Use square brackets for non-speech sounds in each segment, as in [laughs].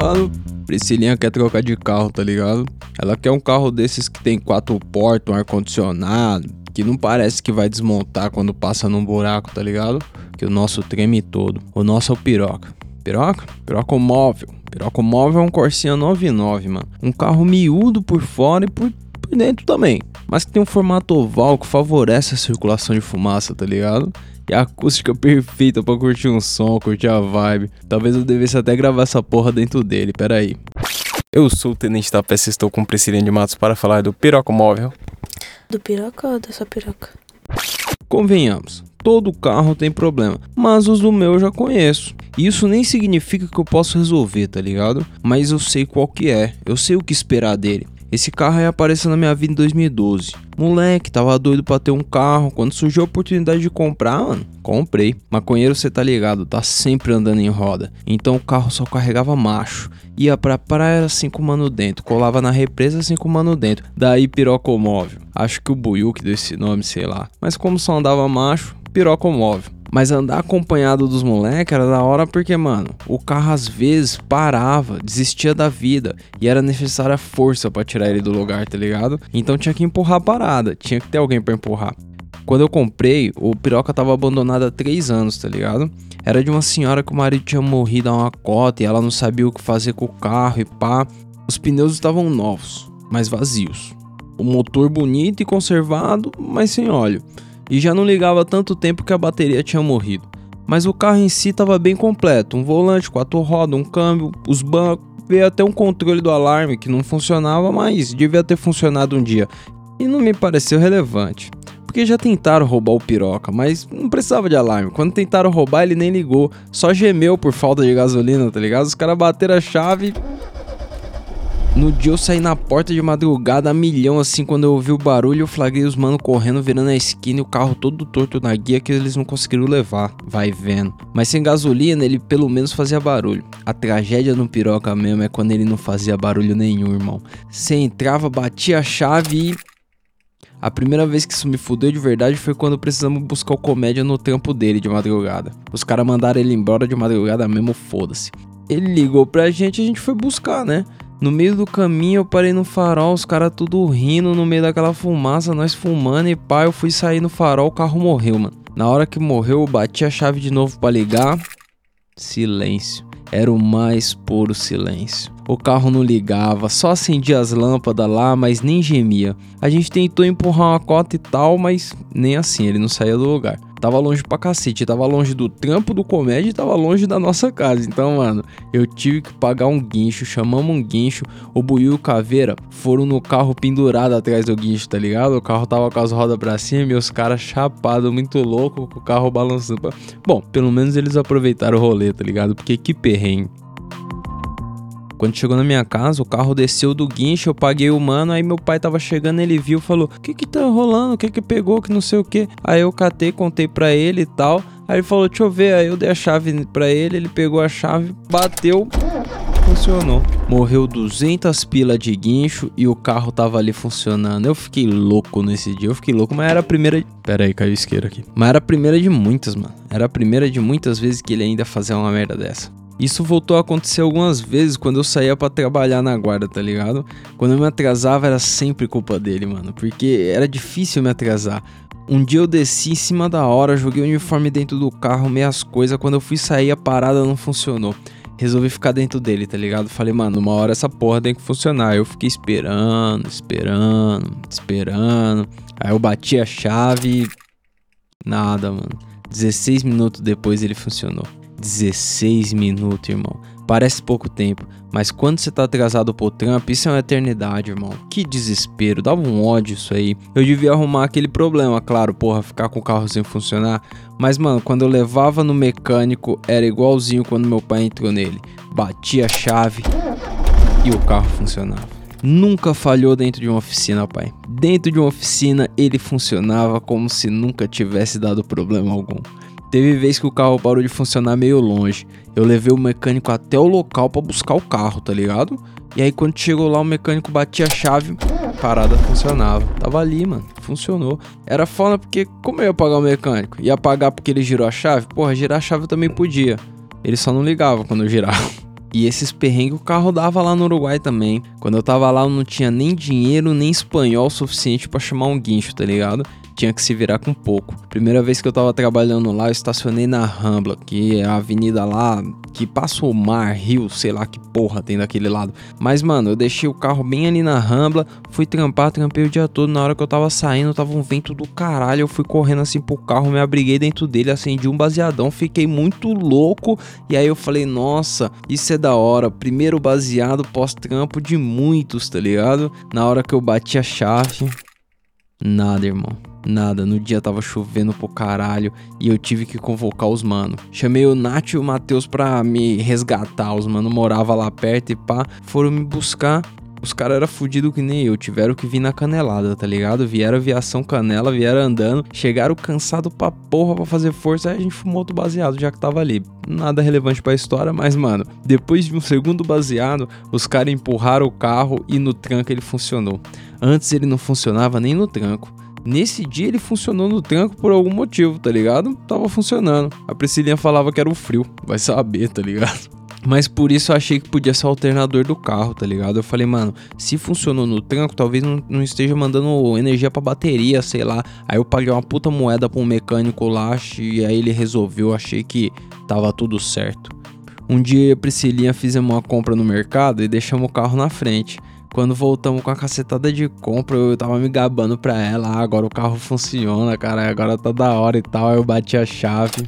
Mano, Priscilinha quer trocar de carro, tá ligado? Ela quer um carro desses que tem quatro portas, um ar-condicionado, que não parece que vai desmontar quando passa num buraco, tá ligado? Que o nosso treme todo. O nosso é o piroca. Piroca? Piroca móvel. Piroca móvel é um Corsinha 99, mano. Um carro miúdo por fora e por, por dentro também. Mas que tem um formato oval que favorece a circulação de fumaça, tá ligado? E a acústica perfeita para curtir um som, curtir a vibe. Talvez eu devesse até gravar essa porra dentro dele, pera aí. Eu sou o Tenente da Peça e estou com Priscilinha de Matos para falar do Piroca Móvel. Do piroca ou da sua piroca? Convenhamos, todo carro tem problema, mas os do meu eu já conheço. Isso nem significa que eu posso resolver, tá ligado? Mas eu sei qual que é, eu sei o que esperar dele. Esse carro aí apareceu na minha vida em 2012. Moleque, tava doido pra ter um carro. Quando surgiu a oportunidade de comprar, mano, comprei. Maconheiro, cê tá ligado, tá sempre andando em roda. Então o carro só carregava macho. Ia pra praia assim com mano dentro. Colava na represa com mano dentro. Daí pirocomóvel. Acho que o Buiu deu esse nome, sei lá. Mas como só andava macho, pirocomóvel. Mas andar acompanhado dos moleques era da hora porque, mano, o carro às vezes parava, desistia da vida e era necessária força para tirar ele do lugar, tá ligado? Então tinha que empurrar a parada, tinha que ter alguém para empurrar. Quando eu comprei, o piroca tava abandonado há 3 anos, tá ligado? Era de uma senhora que o marido tinha morrido a uma cota e ela não sabia o que fazer com o carro e pá. Os pneus estavam novos, mas vazios. O motor bonito e conservado, mas sem óleo e já não ligava tanto tempo que a bateria tinha morrido. Mas o carro em si estava bem completo: um volante, quatro rodas, um câmbio, os bancos, veio até um controle do alarme que não funcionava, mas devia ter funcionado um dia. E não me pareceu relevante. Porque já tentaram roubar o piroca, mas não precisava de alarme. Quando tentaram roubar, ele nem ligou, só gemeu por falta de gasolina, tá ligado? Os caras bateram a chave no dia eu saí na porta de madrugada a milhão, assim, quando eu ouvi o barulho, eu flagrei os mano correndo, virando a esquina e o carro todo torto na guia que eles não conseguiram levar. Vai vendo. Mas sem gasolina, ele pelo menos fazia barulho. A tragédia no piroca mesmo é quando ele não fazia barulho nenhum, irmão. Você entrava, batia a chave e. A primeira vez que isso me fudeu de verdade foi quando precisamos buscar o comédia no tempo dele de madrugada. Os caras mandaram ele embora de madrugada mesmo, foda-se. Ele ligou pra gente e a gente foi buscar, né? No meio do caminho eu parei no farol, os caras tudo rindo no meio daquela fumaça, nós fumando e pá, eu fui sair no farol, o carro morreu, mano. Na hora que morreu, eu bati a chave de novo para ligar. Silêncio. Era o mais puro silêncio. O carro não ligava, só acendia as lâmpadas lá, mas nem gemia. A gente tentou empurrar uma cota e tal, mas nem assim, ele não saía do lugar tava longe pra cacete. Tava longe do trampo do comédia e tava longe da nossa casa. Então, mano, eu tive que pagar um guincho. Chamamos um guincho. O Buiu e o Caveira foram no carro pendurado atrás do guincho, tá ligado? O carro tava com as rodas pra cima e os caras chapados, muito louco, com o carro balançando. Bom, pelo menos eles aproveitaram o rolê, tá ligado? Porque que perrengue. Quando chegou na minha casa, o carro desceu do guincho, eu paguei o mano, aí meu pai tava chegando, ele viu, falou: "O que que tá rolando? O que que pegou? Que não sei o que". Aí eu catei, contei pra ele e tal. Aí ele falou: "Deixa eu ver". Aí eu dei a chave pra ele, ele pegou a chave, bateu, funcionou. Morreu 200 pila de guincho e o carro tava ali funcionando. Eu fiquei louco nesse dia, eu fiquei louco, mas era a primeira. Pera aí, caiu isqueiro aqui. Mas era a primeira de muitas, mano. Era a primeira de muitas vezes que ele ainda fazia uma merda dessa. Isso voltou a acontecer algumas vezes quando eu saía para trabalhar na guarda, tá ligado? Quando eu me atrasava era sempre culpa dele, mano, porque era difícil me atrasar. Um dia eu desci em cima da hora, joguei o uniforme dentro do carro, meias coisas, quando eu fui sair a parada não funcionou. Resolvi ficar dentro dele, tá ligado? Falei, mano, uma hora essa porra tem que funcionar. Eu fiquei esperando, esperando, esperando. Aí eu bati a chave. Nada, mano. 16 minutos depois ele funcionou. 16 minutos, irmão. Parece pouco tempo, mas quando você tá atrasado pro trampo, isso é uma eternidade, irmão. Que desespero, dava um ódio isso aí. Eu devia arrumar aquele problema, claro, porra, ficar com o carro sem funcionar. Mas, mano, quando eu levava no mecânico, era igualzinho quando meu pai entrou nele. Batia a chave e o carro funcionava. Nunca falhou dentro de uma oficina, pai. Dentro de uma oficina, ele funcionava como se nunca tivesse dado problema algum. Teve vez que o carro parou de funcionar meio longe. Eu levei o mecânico até o local para buscar o carro, tá ligado? E aí quando chegou lá o mecânico batia a chave, a parada funcionava. Tava ali, mano. Funcionou. Era foda porque como eu ia pagar o mecânico? Ia pagar porque ele girou a chave? Porra, girar a chave eu também podia. Ele só não ligava quando eu girava. [laughs] E esses perrengues o carro dava lá no Uruguai também. Quando eu tava lá, eu não tinha nem dinheiro nem espanhol suficiente para chamar um guincho, tá ligado? Tinha que se virar com pouco. Primeira vez que eu tava trabalhando lá, eu estacionei na Rambla, que é a avenida lá que passa o mar, rio, sei lá que porra tem daquele lado. Mas, mano, eu deixei o carro bem ali na Rambla, fui trampar, trampei o dia todo. Na hora que eu tava saindo, tava um vento do caralho. Eu fui correndo assim pro carro, me abriguei dentro dele, acendi um baseadão, fiquei muito louco. E aí eu falei, nossa, isso é da hora. Primeiro baseado pós-trampo de muitos, tá ligado? Na hora que eu bati a chave. Nada, irmão. Nada, no dia tava chovendo pro caralho e eu tive que convocar os mano. Chamei o Nath e o Matheus pra me resgatar. Os mano morava lá perto e pá, foram me buscar. Os caras eram fudidos que nem eu, tiveram que vir na canelada, tá ligado? Vieram aviação canela, vieram andando, chegaram cansado pra porra pra fazer força, aí a gente fumou outro baseado já que tava ali. Nada relevante pra história, mas mano, depois de um segundo baseado, os caras empurraram o carro e no tranco ele funcionou. Antes ele não funcionava nem no tranco. Nesse dia ele funcionou no tranco por algum motivo, tá ligado? Tava funcionando. A Priscilinha falava que era o frio, vai saber, tá ligado? [laughs] Mas por isso eu achei que podia ser o alternador do carro, tá ligado? Eu falei, mano, se funcionou no tranco, talvez não, não esteja mandando energia pra bateria, sei lá. Aí eu paguei uma puta moeda pra um mecânico lá e aí ele resolveu, achei que tava tudo certo. Um dia a Priscilinha fizemos uma compra no mercado e deixamos o carro na frente. Quando voltamos com a cacetada de compra, eu tava me gabando pra ela. Ah, agora o carro funciona, cara. Agora tá da hora e tal. Aí eu bati a chave.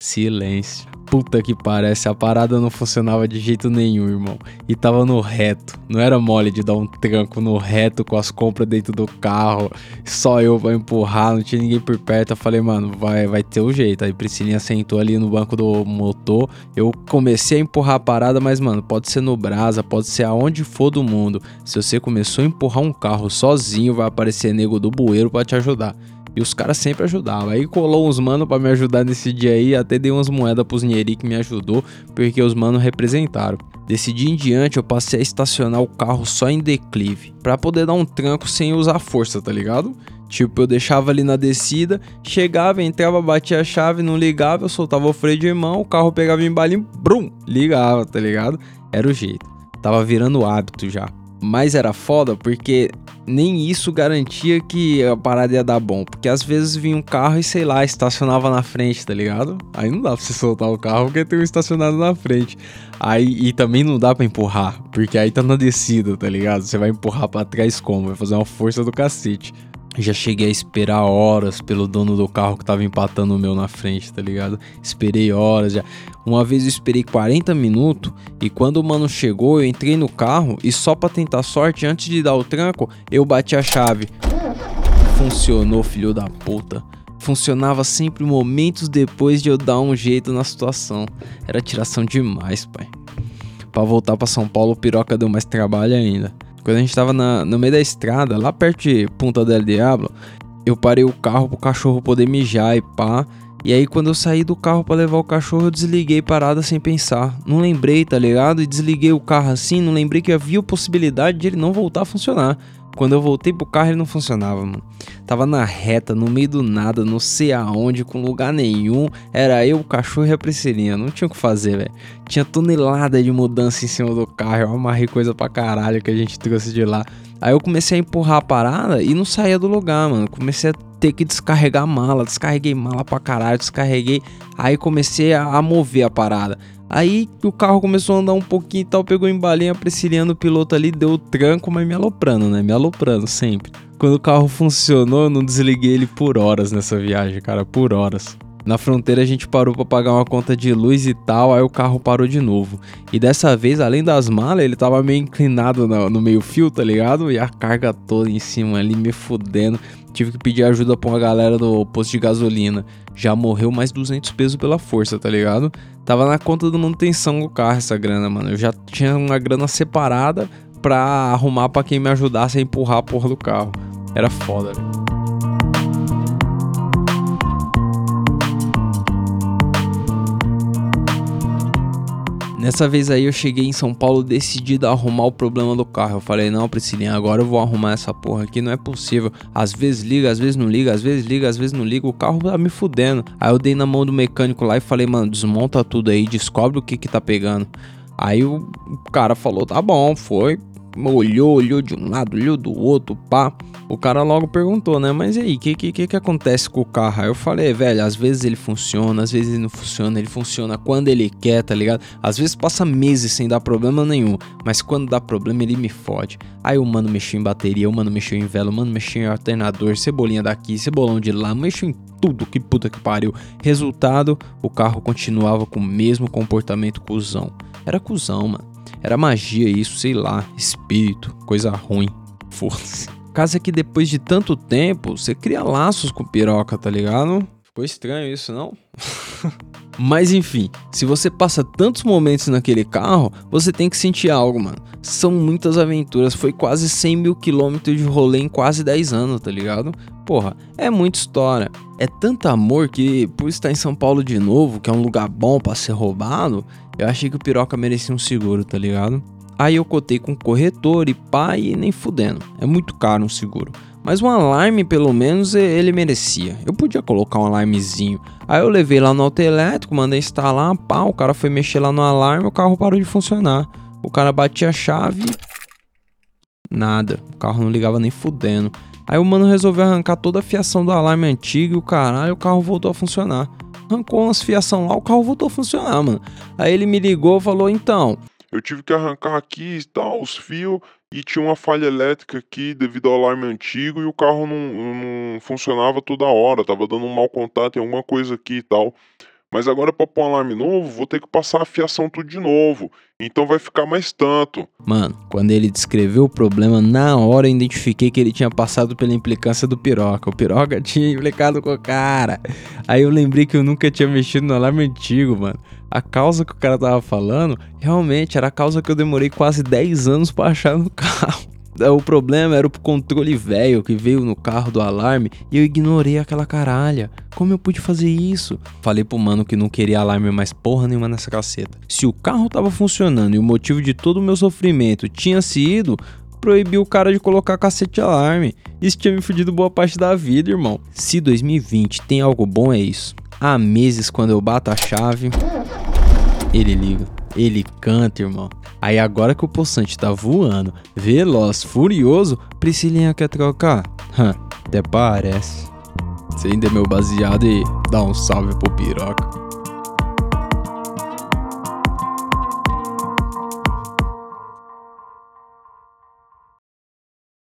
Silêncio. Puta que parece, a parada não funcionava de jeito nenhum, irmão. E tava no reto. Não era mole de dar um tranco no reto com as compras dentro do carro. Só eu pra empurrar, não tinha ninguém por perto. Eu falei, mano, vai, vai ter o um jeito. Aí Priscilinha sentou ali no banco do motor. Eu comecei a empurrar a parada, mas, mano, pode ser no brasa, pode ser aonde for do mundo. Se você começou a empurrar um carro sozinho, vai aparecer nego do bueiro para te ajudar. E os caras sempre ajudavam. Aí colou uns mano para me ajudar nesse dia aí. Até dei umas moedas pros Nieri que me ajudou. Porque os mano representaram. Desse dia em diante eu passei a estacionar o carro só em declive. para poder dar um tranco sem usar força, tá ligado? Tipo, eu deixava ali na descida, chegava, entrava, batia a chave, não ligava, eu soltava o freio de mão, o carro pegava em balinho, brum, ligava, tá ligado? Era o jeito. Tava virando hábito já. Mas era foda porque nem isso garantia que a parada ia dar bom. Porque às vezes vinha um carro e sei lá, estacionava na frente, tá ligado? Aí não dá pra você soltar o carro porque tem um estacionado na frente. Aí e também não dá para empurrar, porque aí tá na descida, tá ligado? Você vai empurrar para trás como? Vai fazer uma força do cacete. Já cheguei a esperar horas pelo dono do carro que tava empatando o meu na frente, tá ligado? Esperei horas já. Uma vez eu esperei 40 minutos e quando o mano chegou, eu entrei no carro e só para tentar sorte, antes de dar o tranco, eu bati a chave. Funcionou, filho da puta. Funcionava sempre momentos depois de eu dar um jeito na situação. Era tiração demais, pai. Para voltar para São Paulo, o piroca deu mais trabalho ainda. Quando a gente tava na, no meio da estrada, lá perto de Punta del Diablo, eu parei o carro pro cachorro poder mijar e pá. E aí quando eu saí do carro para levar o cachorro, eu desliguei parada sem pensar. Não lembrei, tá ligado? E desliguei o carro assim, não lembrei que havia possibilidade de ele não voltar a funcionar. Quando eu voltei pro carro, ele não funcionava, mano. Tava na reta, no meio do nada, não sei aonde, com lugar nenhum. Era eu, o cachorro e a Priscilinha. Não tinha o que fazer, velho. Tinha tonelada de mudança em cima do carro. Eu amarrei coisa pra caralho que a gente trouxe de lá. Aí eu comecei a empurrar a parada e não saía do lugar, mano. Comecei a ter que descarregar mala. Descarreguei mala pra caralho, descarreguei. Aí comecei a, a mover a parada. Aí o carro começou a andar um pouquinho e tal, pegou em balinha, a o piloto ali, deu o tranco, mas me aloprando, né? Me aloprando sempre. Quando o carro funcionou, eu não desliguei ele por horas nessa viagem, cara, por horas. Na fronteira a gente parou para pagar uma conta de luz e tal, aí o carro parou de novo. E dessa vez, além das malas, ele tava meio inclinado no, no meio fio, tá ligado? E a carga toda em cima ali, me fudendo. Tive que pedir ajuda pra uma galera do posto de gasolina. Já morreu mais 200 pesos pela força, tá ligado? Tava na conta da manutenção do carro essa grana, mano. Eu já tinha uma grana separada pra arrumar pra quem me ajudasse a empurrar a porra do carro. Era foda, velho. Nessa vez aí eu cheguei em São Paulo decidido a arrumar o problema do carro. Eu falei, não, Priscilinha, agora eu vou arrumar essa porra aqui, não é possível. Às vezes liga, às vezes não liga, às vezes liga, às vezes não liga, o carro tá me fudendo. Aí eu dei na mão do mecânico lá e falei, mano, desmonta tudo aí, descobre o que que tá pegando. Aí o cara falou, tá bom, foi, olhou, olhou de um lado, olhou do outro, pá. O cara logo perguntou, né? Mas e aí, o que, que, que acontece com o carro? Aí eu falei, velho, às vezes ele funciona, às vezes ele não funciona, ele funciona quando ele quer, tá ligado? Às vezes passa meses sem dar problema nenhum, mas quando dá problema ele me fode. Aí o mano mexeu em bateria, o mano mexeu em vela, o mano mexeu em alternador, cebolinha daqui, cebolão de lá, mexeu em tudo, que puta que pariu. Resultado, o carro continuava com o mesmo comportamento cuzão. Era cuzão, mano. Era magia isso, sei lá, espírito, coisa ruim. Foda-se. Caso é que depois de tanto tempo, você cria laços com piroca, tá ligado? Ficou estranho isso, não? [laughs] Mas enfim, se você passa tantos momentos naquele carro, você tem que sentir algo, mano. São muitas aventuras, foi quase 100 mil quilômetros de rolê em quase 10 anos, tá ligado? Porra, é muita história. É tanto amor que, por estar em São Paulo de novo, que é um lugar bom para ser roubado, eu achei que o piroca merecia um seguro, tá ligado? Aí eu cotei com corretor e pai e nem fudendo. É muito caro um seguro. Mas um alarme, pelo menos, ele merecia. Eu podia colocar um alarmezinho. Aí eu levei lá no autoelétrico, mandei instalar, pá, o cara foi mexer lá no alarme, o carro parou de funcionar. O cara batia a chave. Nada. O carro não ligava nem fudendo. Aí o mano resolveu arrancar toda a fiação do alarme antigo e o caralho, o carro voltou a funcionar. Arrancou umas fiação lá, o carro voltou a funcionar, mano. Aí ele me ligou falou: então, eu tive que arrancar aqui e tal, os fios, e tinha uma falha elétrica aqui devido ao alarme antigo e o carro não, não funcionava toda hora, tava dando um mau contato em alguma coisa aqui e tal. Mas agora para pôr um alarme novo, vou ter que passar a fiação tudo de novo. Então vai ficar mais tanto. Mano, quando ele descreveu o problema, na hora eu identifiquei que ele tinha passado pela implicância do piroca. O piroca [laughs] tinha implicado com o cara. Aí eu lembrei que eu nunca tinha mexido no alarme antigo, mano. A causa que o cara tava falando, realmente era a causa que eu demorei quase 10 anos para achar no [laughs] carro. O problema era o controle velho que veio no carro do alarme e eu ignorei aquela caralha. Como eu pude fazer isso? Falei pro mano que não queria alarme mais porra nenhuma nessa caceta. Se o carro tava funcionando e o motivo de todo o meu sofrimento tinha sido proibir o cara de colocar cacete de alarme. Isso tinha me fudido boa parte da vida, irmão. Se 2020 tem algo bom é isso. Há meses quando eu bato a chave, ele liga. Ele canta, irmão. Aí agora que o Poçante tá voando, veloz, furioso, Priscilinha quer trocar? Até parece. Você ainda é meu baseado e dá um salve pro piroca.